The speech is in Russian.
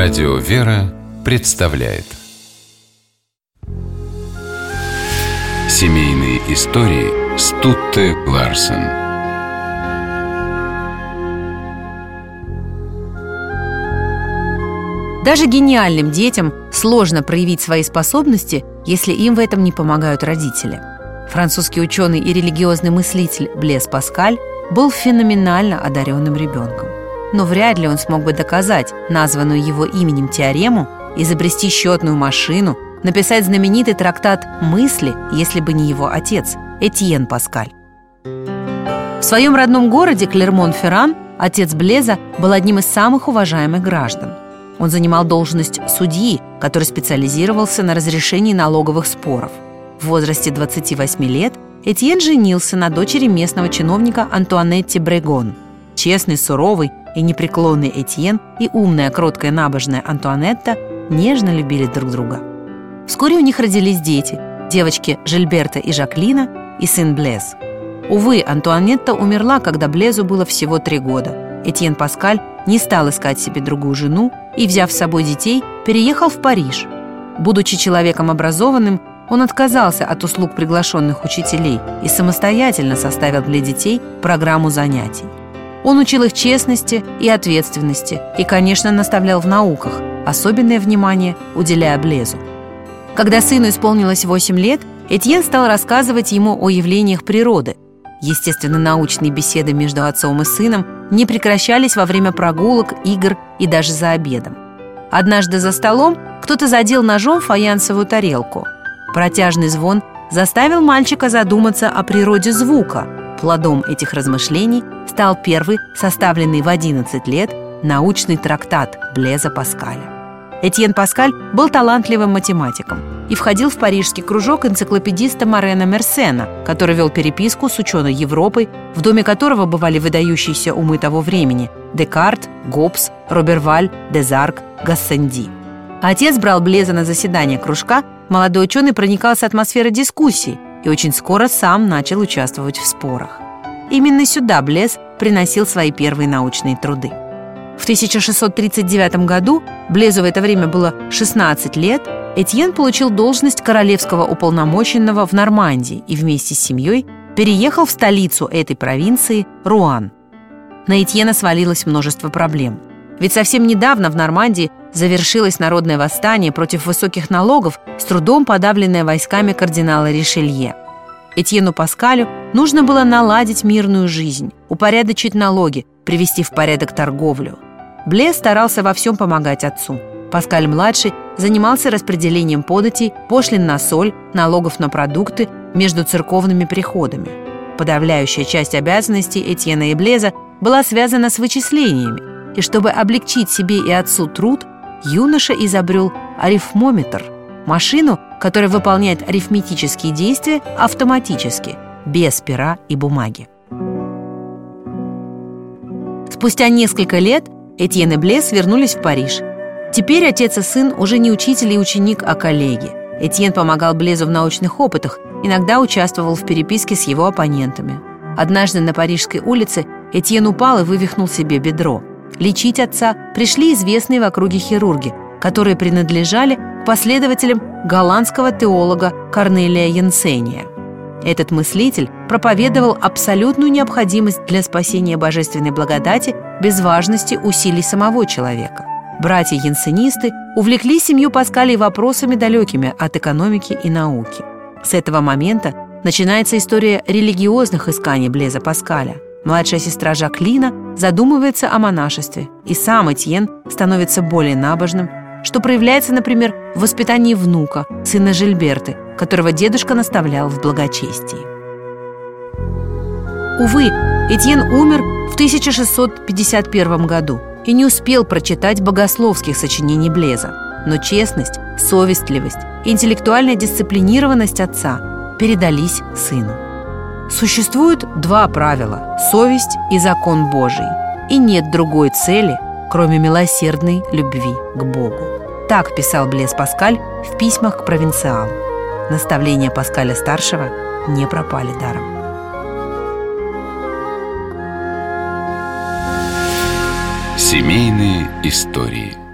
Радио «Вера» представляет. Семейные истории Стутте Ларсен. Даже гениальным детям сложно проявить свои способности, если им в этом не помогают родители. Французский ученый и религиозный мыслитель Блес Паскаль был феноменально одаренным ребенком но вряд ли он смог бы доказать названную его именем теорему, изобрести счетную машину, написать знаменитый трактат «Мысли», если бы не его отец, Этьен Паскаль. В своем родном городе Клермон-Ферран отец Блеза был одним из самых уважаемых граждан. Он занимал должность судьи, который специализировался на разрешении налоговых споров. В возрасте 28 лет Этьен женился на дочери местного чиновника Антуанетти Брегон. Честный, суровый и непреклонный Этьен и умная, кроткая, набожная Антуанетта нежно любили друг друга. Вскоре у них родились дети – девочки Жильберта и Жаклина и сын Блез. Увы, Антуанетта умерла, когда Блезу было всего три года. Этьен Паскаль не стал искать себе другую жену и, взяв с собой детей, переехал в Париж. Будучи человеком образованным, он отказался от услуг приглашенных учителей и самостоятельно составил для детей программу занятий. Он учил их честности и ответственности и, конечно, наставлял в науках, особенное внимание уделяя Блезу. Когда сыну исполнилось 8 лет, Этьен стал рассказывать ему о явлениях природы. Естественно, научные беседы между отцом и сыном не прекращались во время прогулок, игр и даже за обедом. Однажды за столом кто-то задел ножом фаянсовую тарелку. Протяжный звон заставил мальчика задуматься о природе звука – Плодом этих размышлений стал первый, составленный в 11 лет, научный трактат Блеза Паскаля. Этьен Паскаль был талантливым математиком и входил в парижский кружок энциклопедиста Марена Мерсена, который вел переписку с ученой Европой, в доме которого бывали выдающиеся умы того времени – Декарт, Гоббс, Роберваль, Дезарк, Гассенди. Отец брал Блеза на заседание кружка, молодой ученый проникался атмосферой дискуссий, и очень скоро сам начал участвовать в спорах. Именно сюда Блес приносил свои первые научные труды. В 1639 году, Блезу в это время было 16 лет, Этьен получил должность королевского уполномоченного в Нормандии и вместе с семьей переехал в столицу этой провинции Руан. На Этьена свалилось множество проблем. Ведь совсем недавно в Нормандии завершилось народное восстание против высоких налогов, с трудом подавленное войсками кардинала Ришелье. Этьену Паскалю нужно было наладить мирную жизнь, упорядочить налоги, привести в порядок торговлю. Бле старался во всем помогать отцу. Паскаль-младший занимался распределением податей, пошлин на соль, налогов на продукты между церковными приходами. Подавляющая часть обязанностей Этьена и Блеза была связана с вычислениями, и чтобы облегчить себе и отцу труд, юноша изобрел арифмометр – машину, которая выполняет арифметические действия автоматически, без пера и бумаги. Спустя несколько лет Этьен и Блес вернулись в Париж. Теперь отец и сын уже не учитель и ученик, а коллеги. Этьен помогал Блезу в научных опытах, иногда участвовал в переписке с его оппонентами. Однажды на Парижской улице Этьен упал и вывихнул себе бедро – Лечить отца пришли известные в округе хирурги, которые принадлежали последователям голландского теолога Корнелия Янсения. Этот мыслитель проповедовал абсолютную необходимость для спасения божественной благодати без важности усилий самого человека. Братья-янсенисты увлекли семью Паскалей вопросами далекими от экономики и науки. С этого момента начинается история религиозных исканий Блеза Паскаля – Младшая сестра Жаклина задумывается о монашестве, и сам Этьен становится более набожным, что проявляется, например, в воспитании внука, сына Жильберты, которого дедушка наставлял в благочестии. Увы, Этьен умер в 1651 году и не успел прочитать богословских сочинений Блеза, но честность, совестливость и интеллектуальная дисциплинированность отца передались сыну. Существуют два правила – совесть и закон Божий. И нет другой цели, кроме милосердной любви к Богу. Так писал Блес Паскаль в письмах к провинциалу. Наставления Паскаля-старшего не пропали даром. Семейные истории –